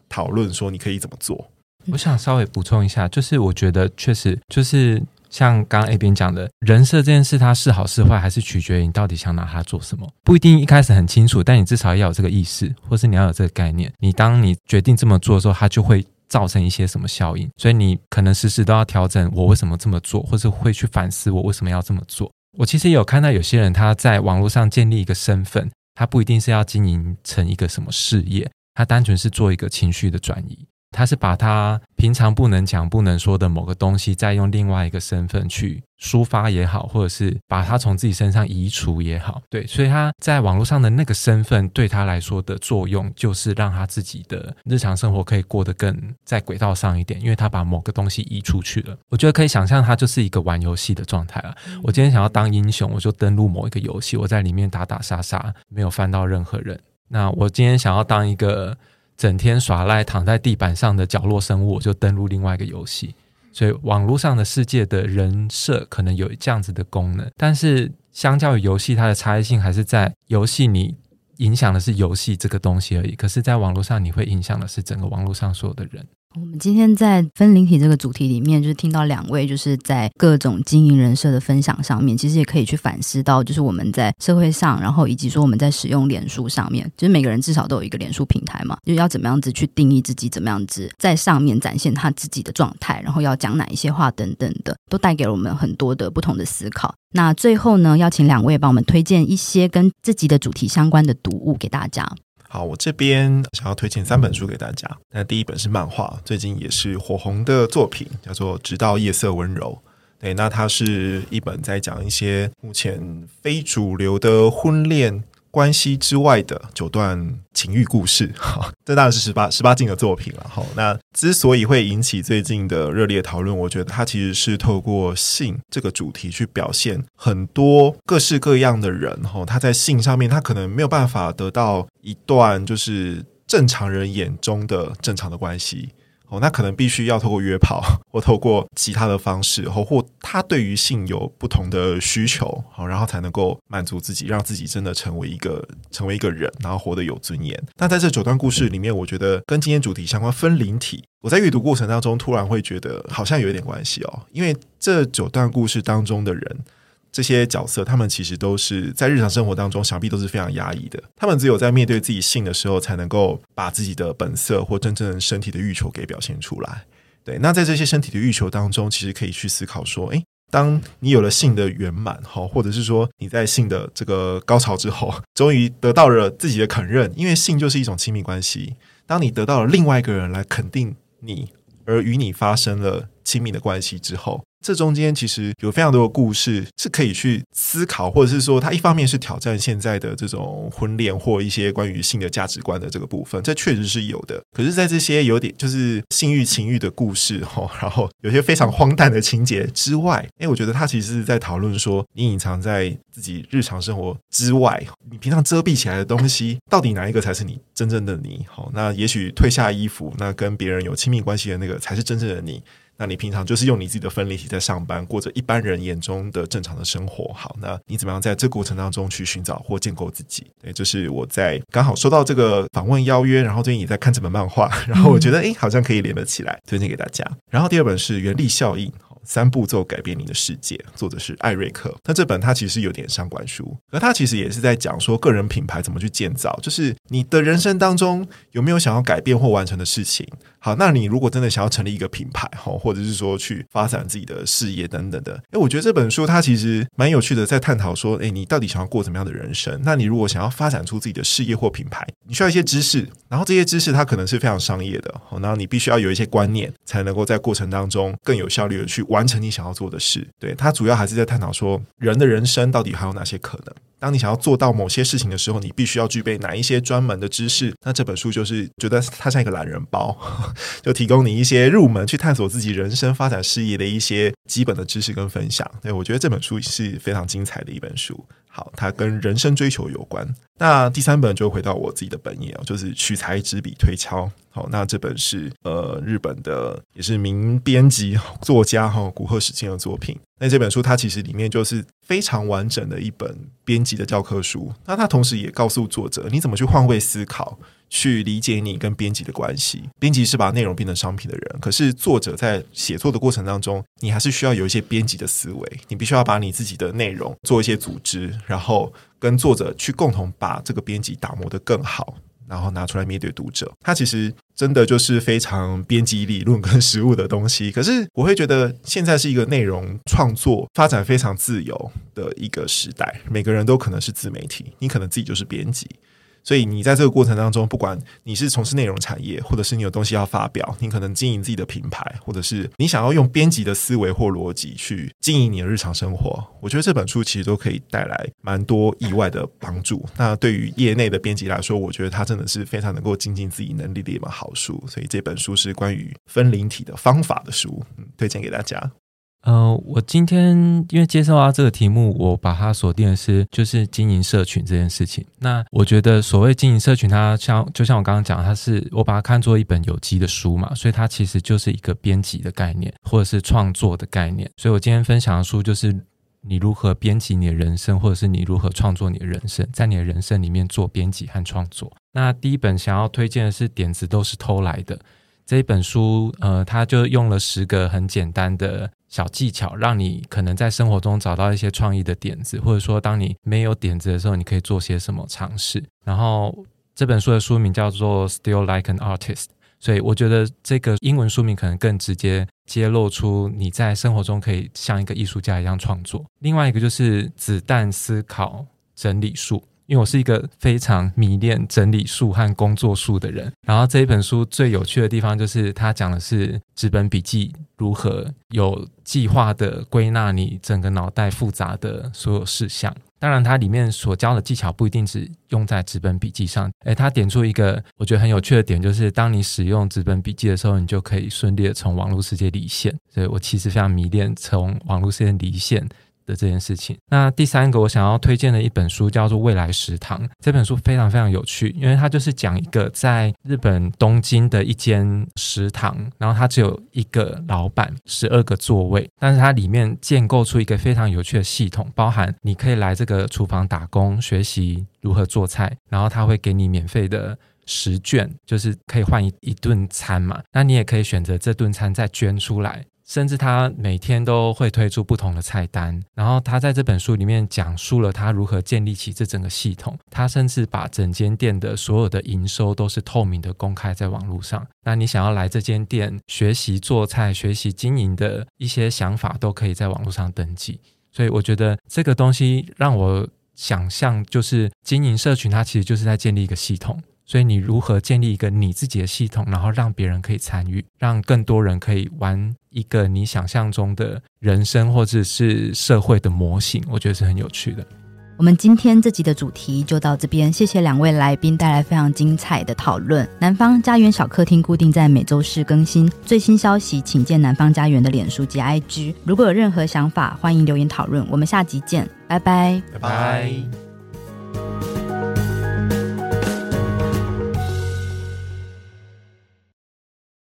讨论说你可以怎么做。我想稍微补充一下，就是我觉得确实就是像刚刚 A 边讲的，人设这件事，它是好是坏，还是取决于你到底想拿它做什么。不一定一开始很清楚，但你至少要有这个意识，或是你要有这个概念。你当你决定这么做的时候，它就会造成一些什么效应。所以你可能时时都要调整我为什么这么做，或是会去反思我为什么要这么做。我其实有看到有些人他在网络上建立一个身份。他不一定是要经营成一个什么事业，他单纯是做一个情绪的转移。他是把他平常不能讲、不能说的某个东西，再用另外一个身份去抒发也好，或者是把他从自己身上移除也好，对，所以他在网络上的那个身份对他来说的作用，就是让他自己的日常生活可以过得更在轨道上一点，因为他把某个东西移出去了。我觉得可以想象，他就是一个玩游戏的状态了。我今天想要当英雄，我就登录某一个游戏，我在里面打打杀杀，没有翻到任何人。那我今天想要当一个。整天耍赖躺在地板上的角落生物，我就登录另外一个游戏。所以网络上的世界的人设可能有这样子的功能，但是相较于游戏，它的差异性还是在游戏你影响的是游戏这个东西而已。可是，在网络上，你会影响的是整个网络上所有的人。我们今天在分灵体这个主题里面，就是听到两位就是在各种经营人设的分享上面，其实也可以去反思到，就是我们在社会上，然后以及说我们在使用脸书上面，就是每个人至少都有一个脸书平台嘛，就要怎么样子去定义自己，怎么样子在上面展现他自己的状态，然后要讲哪一些话等等的，都带给了我们很多的不同的思考。那最后呢，要请两位帮我们推荐一些跟自己的主题相关的读物给大家。好，我这边想要推荐三本书给大家。那第一本是漫画，最近也是火红的作品，叫做《直到夜色温柔》。对，那它是一本在讲一些目前非主流的婚恋。关系之外的九段情欲故事，哈，这当然是十八十八禁的作品了。哈，那之所以会引起最近的热烈讨论，我觉得它其实是透过性这个主题去表现很多各式各样的人。哈，他在性上面，他可能没有办法得到一段就是正常人眼中的正常的关系。哦，那可能必须要透过约炮，或透过其他的方式，或或他对于性有不同的需求，好，然后才能够满足自己，让自己真的成为一个成为一个人，然后活得有尊严。那在这九段故事里面，我觉得跟今天主题相关分灵体，我在阅读过程当中突然会觉得好像有一点关系哦，因为这九段故事当中的人。这些角色，他们其实都是在日常生活当中，想必都是非常压抑的。他们只有在面对自己性的时候，才能够把自己的本色或真正身体的欲求给表现出来。对，那在这些身体的欲求当中，其实可以去思考说：诶，当你有了性的圆满，哈，或者是说你在性的这个高潮之后，终于得到了自己的肯认，因为性就是一种亲密关系。当你得到了另外一个人来肯定你，而与你发生了亲密的关系之后。这中间其实有非常多的故事是可以去思考，或者是说，它一方面是挑战现在的这种婚恋或一些关于性的价值观的这个部分，这确实是有的。可是，在这些有点就是性欲情欲的故事哈，然后有些非常荒诞的情节之外，哎，我觉得它其实是在讨论说，你隐藏在自己日常生活之外，你平常遮蔽起来的东西，到底哪一个才是你真正的你？好，那也许褪下衣服，那跟别人有亲密关系的那个才是真正的你。那你平常就是用你自己的分离体在上班，过着一般人眼中的正常的生活。好，那你怎么样在这过程当中去寻找或建构自己？对，就是我在刚好收到这个访问邀约，然后最近也在看这本漫画，然后我觉得哎，好像可以连得起来，推荐给大家。然后第二本是《原力效应》。三步骤改变你的世界，作者是艾瑞克。那这本它其实有点相关书，而它其实也是在讲说个人品牌怎么去建造，就是你的人生当中有没有想要改变或完成的事情。好，那你如果真的想要成立一个品牌，哈，或者是说去发展自己的事业等等的，诶，我觉得这本书它其实蛮有趣的，在探讨说，诶，你到底想要过怎么样的人生？那你如果想要发展出自己的事业或品牌，你需要一些知识，然后这些知识它可能是非常商业的，好，然后你必须要有一些观念，才能够在过程当中更有效率的去完成你想要做的事。对，它主要还是在探讨说，人的人生到底还有哪些可能？当你想要做到某些事情的时候，你必须要具备哪一些专门的知识？那这本书就是觉得它像一个懒人包，就提供你一些入门去探索自己人生发展事业的一些基本的知识跟分享。对，我觉得这本书是非常精彩的一本书。它跟人生追求有关。那第三本就回到我自己的本业哦，就是取材执笔推敲。好，那这本是呃日本的也是名编辑作家哈古贺史清的作品。那这本书它其实里面就是非常完整的一本编辑的教科书。那它同时也告诉作者你怎么去换位思考，去理解你跟编辑的关系。编辑是把内容变成商品的人，可是作者在写作的过程当中，你还是需要有一些编辑的思维。你必须要把你自己的内容做一些组织，然后跟作者去共同把这个编辑打磨得更好。然后拿出来面对读者，它其实真的就是非常编辑理论跟实务的东西。可是我会觉得，现在是一个内容创作发展非常自由的一个时代，每个人都可能是自媒体，你可能自己就是编辑。所以你在这个过程当中，不管你是从事内容产业，或者是你有东西要发表，你可能经营自己的品牌，或者是你想要用编辑的思维或逻辑去经营你的日常生活，我觉得这本书其实都可以带来蛮多意外的帮助。那对于业内的编辑来说，我觉得它真的是非常能够精进自己能力的一本好书。所以这本书是关于分灵体的方法的书，嗯，推荐给大家。呃，我今天因为接受到这个题目，我把它锁定的是就是经营社群这件事情。那我觉得所谓经营社群，它像就像我刚刚讲，它是我把它看作一本有机的书嘛，所以它其实就是一个编辑的概念，或者是创作的概念。所以我今天分享的书就是你如何编辑你的人生，或者是你如何创作你的人生，在你的人生里面做编辑和创作。那第一本想要推荐的是《点子都是偷来的》。这一本书，呃，他就用了十个很简单的小技巧，让你可能在生活中找到一些创意的点子，或者说，当你没有点子的时候，你可以做些什么尝试。然后，这本书的书名叫做《Still Like an Artist》，所以我觉得这个英文书名可能更直接揭露出你在生活中可以像一个艺术家一样创作。另外一个就是子弹思考整理术。因为我是一个非常迷恋整理术和工作术的人，然后这一本书最有趣的地方就是它讲的是纸本笔记如何有计划的归纳你整个脑袋复杂的所有事项。当然，它里面所教的技巧不一定只用在纸本笔记上。诶，它点出一个我觉得很有趣的点，就是当你使用纸本笔记的时候，你就可以顺利的从网络世界离线。所以我其实非常迷恋从网络世界离线的这件事情。那第三个我想要推荐的一本书叫做《未来食堂》。这本书非常非常有趣，因为它就是讲一个在日本东京的一间食堂，然后它只有一个老板，十二个座位，但是它里面建构出一个非常有趣的系统，包含你可以来这个厨房打工，学习如何做菜，然后他会给你免费的食券，就是可以换一一顿餐嘛。那你也可以选择这顿餐再捐出来。甚至他每天都会推出不同的菜单，然后他在这本书里面讲述了他如何建立起这整个系统。他甚至把整间店的所有的营收都是透明的公开在网络上。那你想要来这间店学习做菜、学习经营的一些想法，都可以在网络上登记。所以我觉得这个东西让我想象，就是经营社群，它其实就是在建立一个系统。所以你如何建立一个你自己的系统，然后让别人可以参与，让更多人可以玩一个你想象中的人生或者是社会的模型，我觉得是很有趣的。我们今天这集的主题就到这边，谢谢两位来宾带来非常精彩的讨论。南方家园小客厅固定在每周四更新，最新消息请见南方家园的脸书及 IG。如果有任何想法，欢迎留言讨论。我们下集见，拜拜，拜拜。